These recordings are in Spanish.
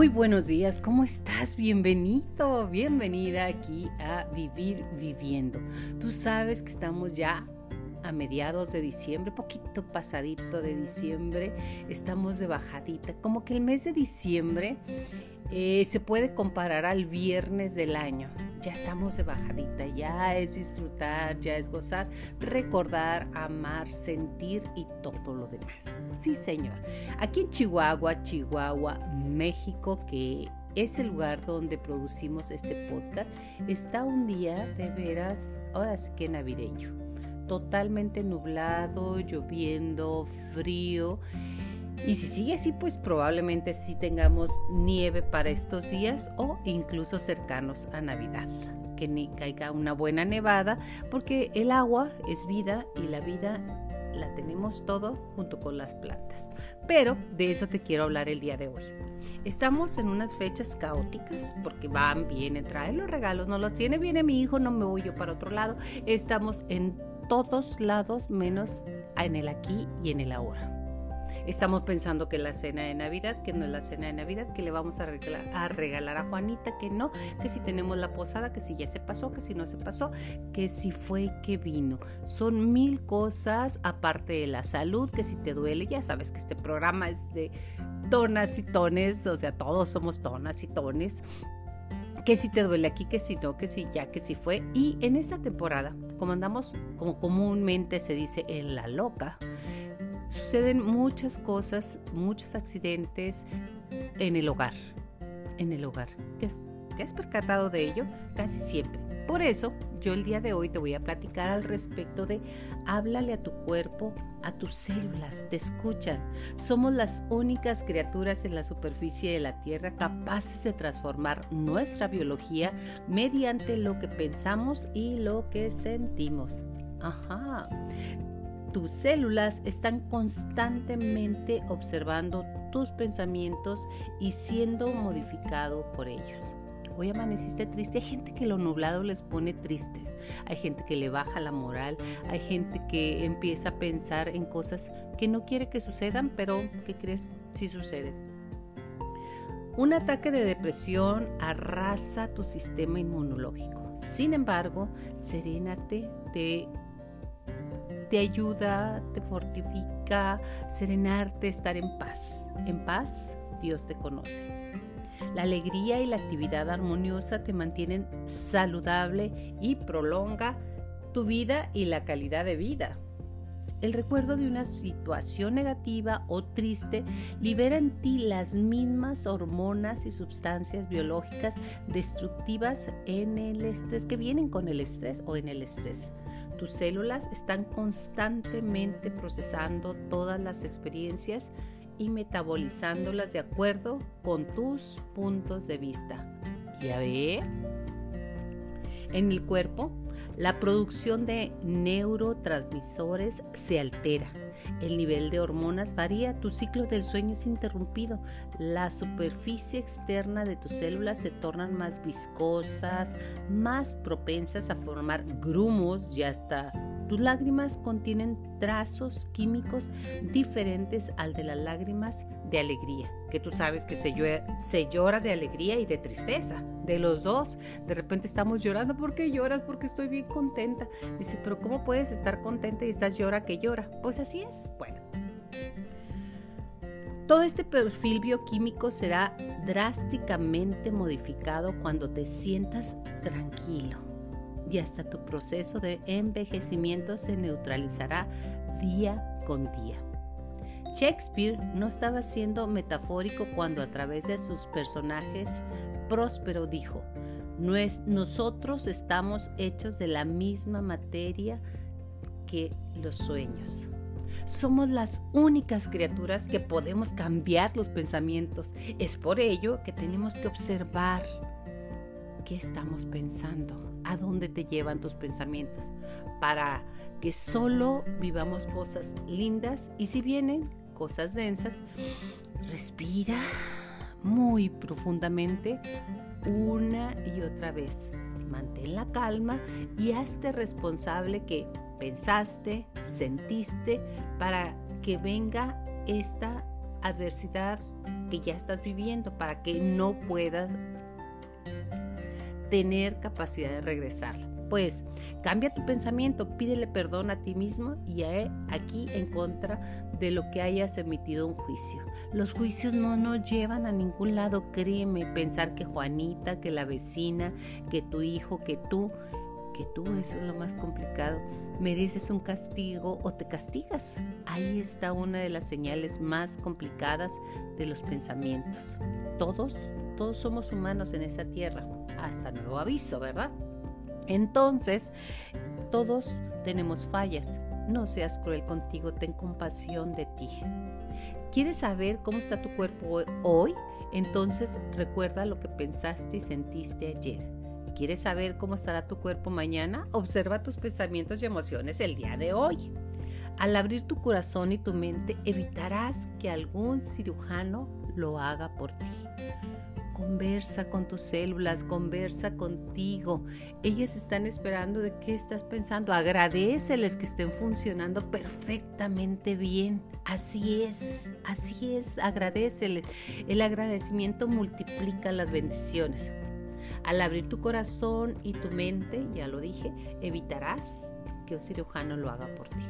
Muy buenos días, ¿cómo estás? Bienvenido, bienvenida aquí a Vivir Viviendo. Tú sabes que estamos ya a mediados de diciembre, poquito pasadito de diciembre, estamos de bajadita, como que el mes de diciembre eh, se puede comparar al viernes del año. Ya estamos de bajadita, ya es disfrutar, ya es gozar, recordar, amar, sentir y todo lo demás. Sí, señor. Aquí en Chihuahua, Chihuahua, México, que es el lugar donde producimos este podcast, está un día de veras, ahora sí que navideño totalmente nublado, lloviendo, frío. Y si sigue así, pues probablemente sí tengamos nieve para estos días o incluso cercanos a Navidad. Que ni caiga una buena nevada, porque el agua es vida y la vida la tenemos todo junto con las plantas. Pero de eso te quiero hablar el día de hoy. Estamos en unas fechas caóticas porque van, vienen, traen los regalos, no los tiene, viene mi hijo, no me voy yo para otro lado. Estamos en todos lados menos en el aquí y en el ahora. Estamos pensando que la cena de Navidad, que no es la cena de Navidad, que le vamos a regalar, a regalar a Juanita, que no, que si tenemos la posada, que si ya se pasó, que si no se pasó, que si fue que vino. Son mil cosas aparte de la salud, que si te duele, ya sabes que este programa es de tonas y tones, o sea, todos somos tonas y tones que si te duele aquí, que si no, que si ya, que si fue. Y en esta temporada, como andamos, como comúnmente se dice, en la loca, suceden muchas cosas, muchos accidentes en el hogar. En el hogar. ¿Te has percatado de ello? Casi siempre. Por eso, yo el día de hoy te voy a platicar al respecto de háblale a tu cuerpo, a tus células, te escuchan. Somos las únicas criaturas en la superficie de la Tierra capaces de transformar nuestra biología mediante lo que pensamos y lo que sentimos. Ajá. Tus células están constantemente observando tus pensamientos y siendo modificado por ellos hoy amaneciste triste. Hay gente que lo nublado les pone tristes. Hay gente que le baja la moral. Hay gente que empieza a pensar en cosas que no quiere que sucedan, pero que crees si suceden. Un ataque de depresión arrasa tu sistema inmunológico. Sin embargo, serénate, te, te ayuda, te fortifica, serenarte, estar en paz. En paz, Dios te conoce. La alegría y la actividad armoniosa te mantienen saludable y prolonga tu vida y la calidad de vida. El recuerdo de una situación negativa o triste libera en ti las mismas hormonas y sustancias biológicas destructivas en el estrés que vienen con el estrés o en el estrés. Tus células están constantemente procesando todas las experiencias y metabolizándolas de acuerdo con tus puntos de vista. Ya ve. En el cuerpo, la producción de neurotransmisores se altera. El nivel de hormonas varía, tu ciclo del sueño es interrumpido, la superficie externa de tus células se tornan más viscosas, más propensas a formar grumos y hasta tus lágrimas contienen trazos químicos diferentes al de las lágrimas de alegría, que tú sabes que se llora, de alegría y de tristeza, de los dos. De repente estamos llorando, ¿por qué lloras? Porque estoy bien contenta. Dice, pero ¿cómo puedes estar contenta y estás llora que llora? Pues así es. Bueno. Todo este perfil bioquímico será drásticamente modificado cuando te sientas tranquilo y hasta tu proceso de envejecimiento se neutralizará día con día. Shakespeare no estaba siendo metafórico cuando a través de sus personajes próspero dijo, nosotros estamos hechos de la misma materia que los sueños. Somos las únicas criaturas que podemos cambiar los pensamientos. Es por ello que tenemos que observar qué estamos pensando, a dónde te llevan tus pensamientos, para que solo vivamos cosas lindas y si vienen cosas densas, respira muy profundamente una y otra vez. Mantén la calma y hazte responsable que pensaste, sentiste para que venga esta adversidad que ya estás viviendo para que no puedas tener capacidad de regresarla. Pues cambia tu pensamiento, pídele perdón a ti mismo y a él, aquí en contra de lo que hayas emitido un juicio. Los juicios no nos llevan a ningún lado, créeme, pensar que Juanita, que la vecina, que tu hijo, que tú, que tú, eso es lo más complicado, mereces un castigo o te castigas. Ahí está una de las señales más complicadas de los pensamientos. Todos, todos somos humanos en esa tierra, hasta nuevo aviso, ¿verdad? Entonces, todos tenemos fallas. No seas cruel contigo, ten compasión de ti. ¿Quieres saber cómo está tu cuerpo hoy? Entonces recuerda lo que pensaste y sentiste ayer. ¿Quieres saber cómo estará tu cuerpo mañana? Observa tus pensamientos y emociones el día de hoy. Al abrir tu corazón y tu mente, evitarás que algún cirujano lo haga por ti. Conversa con tus células, conversa contigo. Ellas están esperando de qué estás pensando. Agradeceles que estén funcionando perfectamente bien. Así es, así es, agradeceles. El agradecimiento multiplica las bendiciones. Al abrir tu corazón y tu mente, ya lo dije, evitarás que un cirujano lo haga por ti.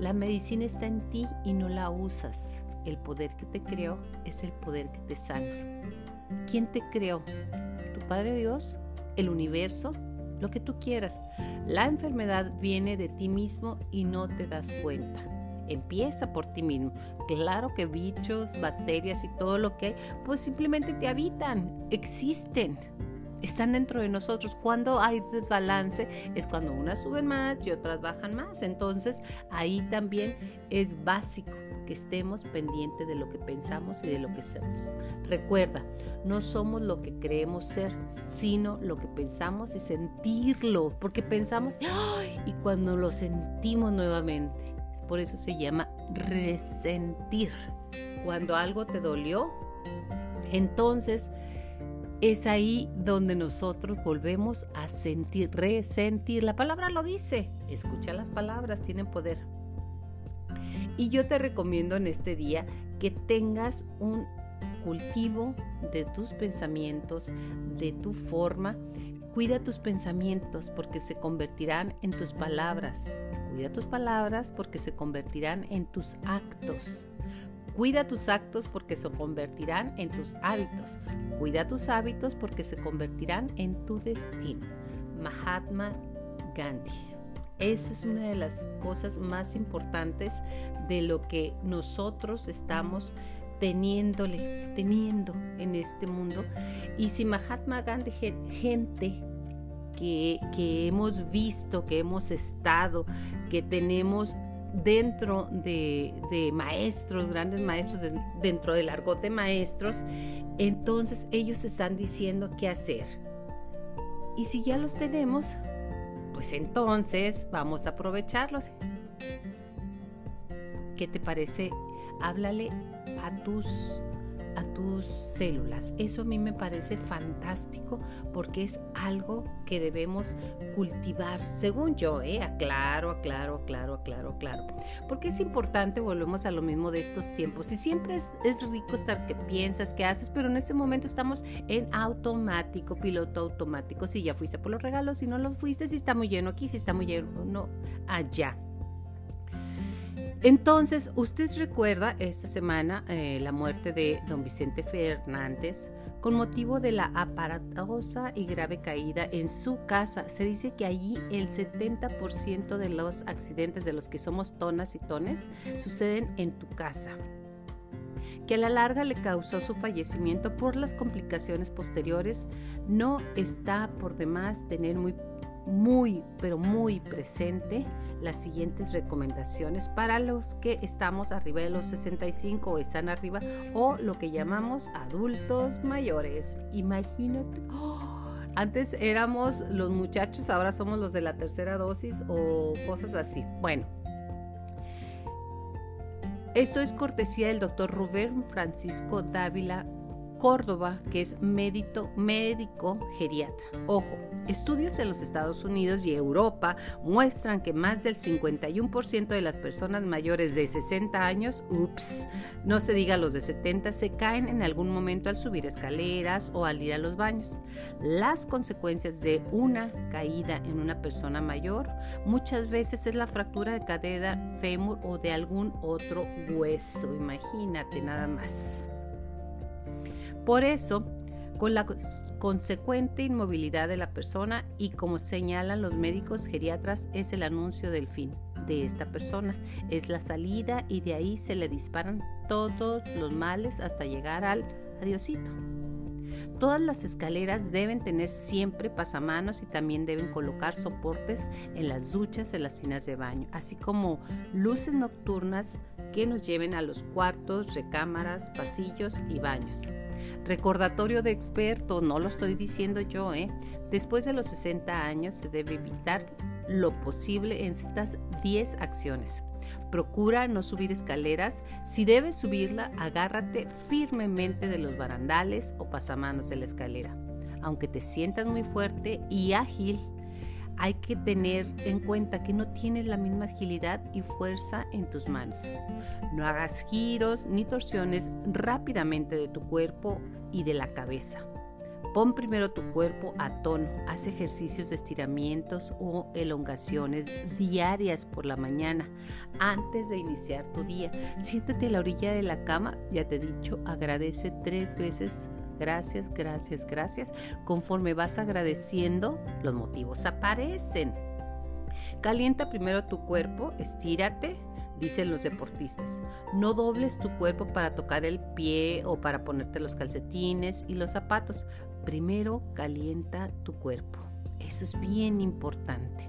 La medicina está en ti y no la usas. El poder que te creó es el poder que te sana. ¿Quién te creó? ¿Tu Padre Dios? ¿El universo? Lo que tú quieras. La enfermedad viene de ti mismo y no te das cuenta. Empieza por ti mismo. Claro que bichos, bacterias y todo lo que hay, pues simplemente te habitan, existen están dentro de nosotros. Cuando hay desbalance es cuando unas suben más y otras bajan más. Entonces ahí también es básico que estemos pendientes de lo que pensamos y de lo que somos. Recuerda, no somos lo que creemos ser, sino lo que pensamos y sentirlo, porque pensamos y cuando lo sentimos nuevamente. Por eso se llama resentir. Cuando algo te dolió, entonces es ahí donde nosotros volvemos a sentir, resentir. La palabra lo dice. Escucha las palabras, tienen poder. Y yo te recomiendo en este día que tengas un cultivo de tus pensamientos, de tu forma. Cuida tus pensamientos porque se convertirán en tus palabras. Cuida tus palabras porque se convertirán en tus actos. Cuida tus actos porque se convertirán en tus hábitos. Cuida tus hábitos porque se convertirán en tu destino. Mahatma Gandhi. Esa es una de las cosas más importantes de lo que nosotros estamos teniéndole, teniendo en este mundo. Y si Mahatma Gandhi, gente que, que hemos visto, que hemos estado, que tenemos dentro de, maestros, grandes maestros, dentro del argot de maestros, entonces ellos están diciendo qué hacer. Y si ya los tenemos, pues entonces vamos a aprovecharlos. ¿Qué te parece? Háblale a tus tus células. Eso a mí me parece fantástico porque es algo que debemos cultivar, según yo, ¿eh? aclaro, aclaro, aclaro, aclaro, aclaro. Porque es importante, volvemos a lo mismo de estos tiempos. Y siempre es, es rico estar que piensas, que haces, pero en este momento estamos en automático, piloto automático. Si ya fuiste por los regalos, si no lo fuiste, si está muy lleno aquí, si está muy lleno no, allá. Entonces, usted recuerda esta semana eh, la muerte de don Vicente Fernández con motivo de la aparatosa y grave caída en su casa. Se dice que allí el 70% de los accidentes de los que somos tonas y tones suceden en tu casa que a la larga le causó su fallecimiento por las complicaciones posteriores, no está por demás tener muy muy, pero muy presente las siguientes recomendaciones para los que estamos arriba de los 65 o están arriba o lo que llamamos adultos mayores. Imagínate. antes éramos los muchachos, ahora somos los de la tercera dosis o cosas así. Bueno, esto es cortesía del doctor Rubén Francisco Dávila Córdoba, que es médico, médico geriatra. Ojo, estudios en los Estados Unidos y Europa muestran que más del 51% de las personas mayores de 60 años, ups, no se diga los de 70, se caen en algún momento al subir escaleras o al ir a los baños. Las consecuencias de una caída en una persona mayor muchas veces es la fractura de cadera, fémur o de algún otro hueso. Imagínate nada más. Por eso, con la consecuente inmovilidad de la persona y como señalan los médicos geriatras, es el anuncio del fin de esta persona, es la salida y de ahí se le disparan todos los males hasta llegar al adiosito. Todas las escaleras deben tener siempre pasamanos y también deben colocar soportes en las duchas de las tinas de baño, así como luces nocturnas que nos lleven a los cuartos, recámaras, pasillos y baños. Recordatorio de experto, no lo estoy diciendo yo, ¿eh? Después de los 60 años se debe evitar lo posible en estas 10 acciones. Procura no subir escaleras. Si debes subirla, agárrate firmemente de los barandales o pasamanos de la escalera. Aunque te sientas muy fuerte y ágil, hay que tener en cuenta que no tienes la misma agilidad y fuerza en tus manos. No hagas giros ni torsiones rápidamente de tu cuerpo y de la cabeza. Pon primero tu cuerpo a tono, haz ejercicios de estiramientos o elongaciones diarias por la mañana antes de iniciar tu día. Siéntate a la orilla de la cama, ya te he dicho, agradece tres veces gracias, gracias, gracias. Conforme vas agradeciendo, los motivos aparecen. Calienta primero tu cuerpo, estírate, dicen los deportistas. No dobles tu cuerpo para tocar el pie o para ponerte los calcetines y los zapatos. Primero calienta tu cuerpo. Eso es bien importante.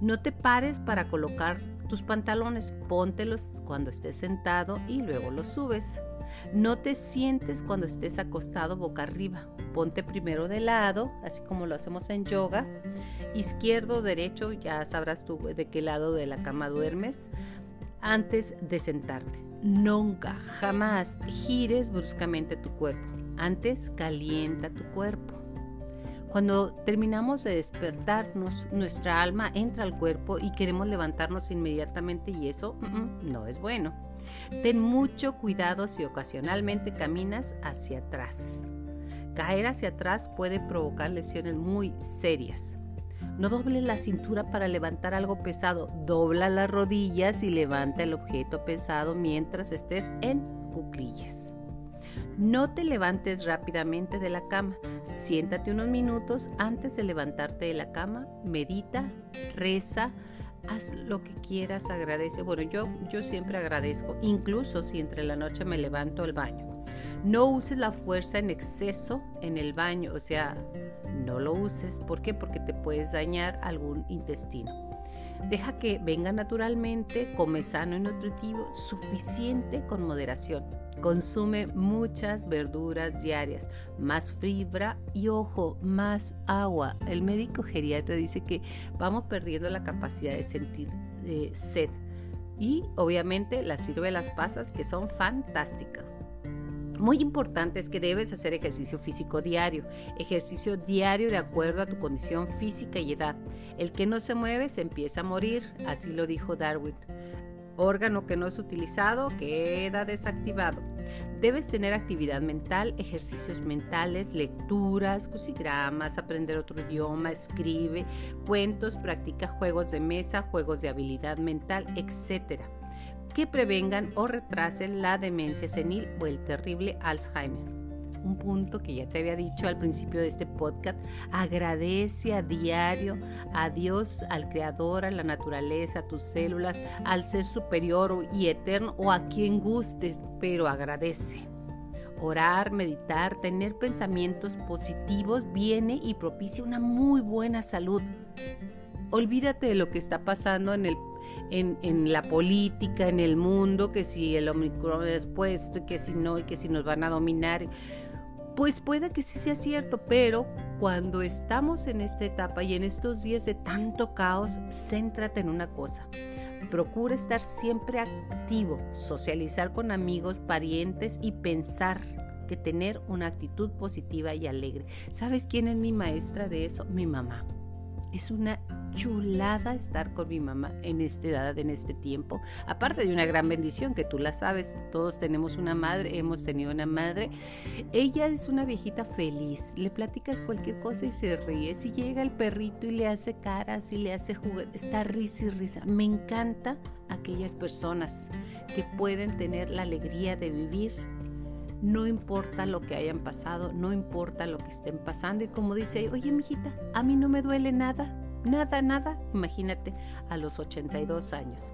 No te pares para colocar tus pantalones, póntelos cuando estés sentado y luego los subes. No te sientes cuando estés acostado boca arriba. Ponte primero de lado, así como lo hacemos en yoga. Izquierdo, derecho, ya sabrás tú de qué lado de la cama duermes antes de sentarte. Nunca, jamás gires bruscamente tu cuerpo. Antes calienta tu cuerpo. Cuando terminamos de despertarnos, nuestra alma entra al cuerpo y queremos levantarnos inmediatamente y eso no es bueno. Ten mucho cuidado si ocasionalmente caminas hacia atrás. Caer hacia atrás puede provocar lesiones muy serias. No dobles la cintura para levantar algo pesado, dobla las rodillas y levanta el objeto pesado mientras estés en cuclillas. No te levantes rápidamente de la cama. Siéntate unos minutos antes de levantarte de la cama, medita, reza, haz lo que quieras, agradece. Bueno, yo, yo siempre agradezco, incluso si entre la noche me levanto al baño. No uses la fuerza en exceso en el baño, o sea, no lo uses. ¿Por qué? Porque te puedes dañar algún intestino. Deja que venga naturalmente, come sano y nutritivo, suficiente con moderación. Consume muchas verduras diarias, más fibra y ojo, más agua. El médico geriatra dice que vamos perdiendo la capacidad de sentir sed. Y obviamente las las pasas que son fantásticas. Muy importante es que debes hacer ejercicio físico diario, ejercicio diario de acuerdo a tu condición física y edad. El que no se mueve se empieza a morir, así lo dijo Darwin. Órgano que no es utilizado queda desactivado. Debes tener actividad mental, ejercicios mentales, lecturas, crucigramas, aprender otro idioma, escribe, cuentos, practica juegos de mesa, juegos de habilidad mental, etc que prevengan o retrasen la demencia senil o el terrible Alzheimer. Un punto que ya te había dicho al principio de este podcast, agradece a diario a Dios, al Creador, a la naturaleza, a tus células, al ser superior y eterno o a quien guste, pero agradece. Orar, meditar, tener pensamientos positivos viene y propicia una muy buena salud. Olvídate de lo que está pasando en el en, la política, en el mundo, que si el Omicron es puesto y que si no, y que si nos van a dominar. Pues puede que sí sea cierto, pero cuando estamos en esta etapa y en estos días de tanto caos, céntrate en una cosa. Procura estar siempre activo, socializar con amigos, parientes y pensar que tener una actitud positiva y alegre. ¿Sabes quién es mi maestra de eso? Mi mamá. Es una chulada estar con mi mamá en esta edad, en este tiempo. Aparte de una gran bendición que tú la sabes, todos tenemos una madre, hemos tenido una madre. Ella es una viejita feliz. Le platicas cualquier cosa y se ríe. Si llega el perrito y le hace caras y le hace juguetes, está risa y risa. Me encanta aquellas personas que pueden tener la alegría de vivir no importa lo que hayan pasado, no importa lo que estén pasando. Y como dice, oye, mijita, a mí no me duele nada, nada, nada. Imagínate, a los 82 años.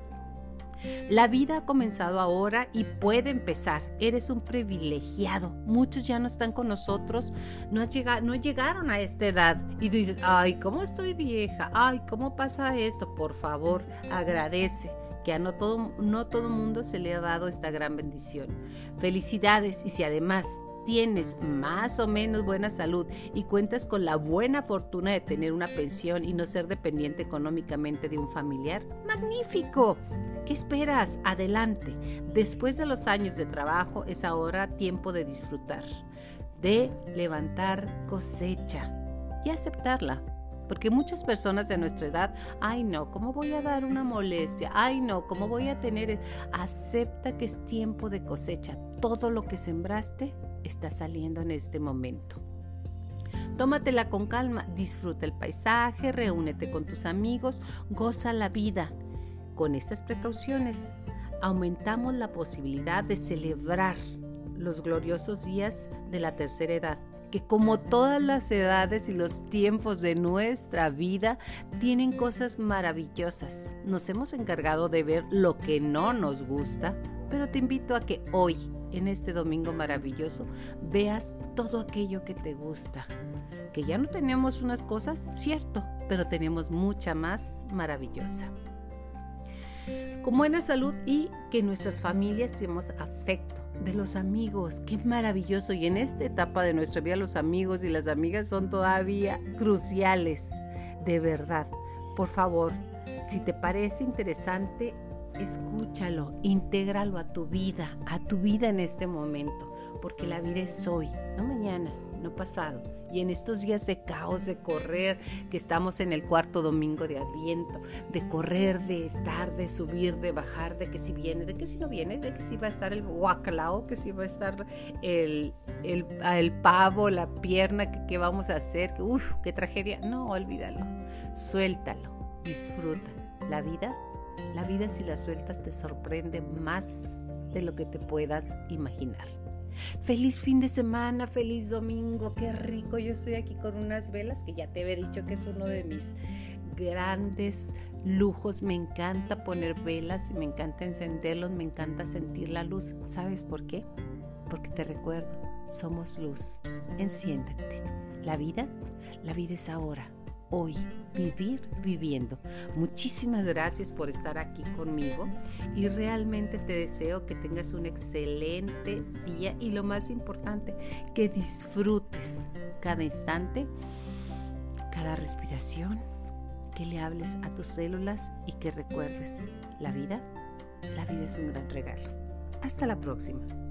La vida ha comenzado ahora y puede empezar. Eres un privilegiado. Muchos ya no están con nosotros, no, has llegado, no llegaron a esta edad. Y dices, ay, ¿cómo estoy vieja? Ay, ¿cómo pasa esto? Por favor, agradece que a no todo, no todo mundo se le ha dado esta gran bendición. Felicidades y si además tienes más o menos buena salud y cuentas con la buena fortuna de tener una pensión y no ser dependiente económicamente de un familiar, magnífico. ¿Qué esperas? Adelante. Después de los años de trabajo es ahora tiempo de disfrutar, de levantar cosecha y aceptarla porque muchas personas de nuestra edad, ay no, ¿cómo voy a dar una molestia? Ay no, ¿cómo voy a tener? Acepta que es tiempo de cosecha. Todo lo que sembraste está saliendo en este momento. Tómatela con calma, disfruta el paisaje, reúnete con tus amigos, goza la vida. Con estas precauciones aumentamos la posibilidad de celebrar los gloriosos días de la tercera edad que como todas las edades y los tiempos de nuestra vida tienen cosas maravillosas. Nos hemos encargado de ver lo que no nos gusta, pero te invito a que hoy, en este domingo maravilloso, veas todo aquello que te gusta. Que ya no tenemos unas cosas, cierto, pero tenemos mucha más maravillosa con buena salud y que nuestras familias tenemos afecto de los amigos. Qué maravilloso. Y en esta etapa de nuestra vida los amigos y las amigas son todavía cruciales. De verdad. Por favor, si te parece interesante, escúchalo, intégralo a tu vida, a tu vida en este momento. Porque la vida es hoy, no mañana no pasado. Y en estos días de caos, de correr, que estamos en el cuarto domingo de Adviento, de correr, de estar, de subir, de bajar, de que si viene, de que si no viene, de que si va a estar el guaclao, que si va a estar el, el, el pavo, la pierna, que qué vamos a hacer, que uff, qué tragedia. No, olvídalo, suéltalo, disfruta. La vida, la vida si la sueltas te sorprende más de lo que te puedas imaginar. Feliz fin de semana, feliz domingo, qué rico. Yo estoy aquí con unas velas que ya te he dicho que es uno de mis grandes lujos. Me encanta poner velas me encanta encenderlos, me encanta sentir la luz. ¿Sabes por qué? Porque te recuerdo, somos luz. Enciéndete. La vida, la vida es ahora hoy, vivir viviendo. Muchísimas gracias por estar aquí conmigo y realmente te deseo que tengas un excelente día y lo más importante, que disfrutes cada instante, cada respiración, que le hables a tus células y que recuerdes la vida. La vida es un gran regalo. Hasta la próxima.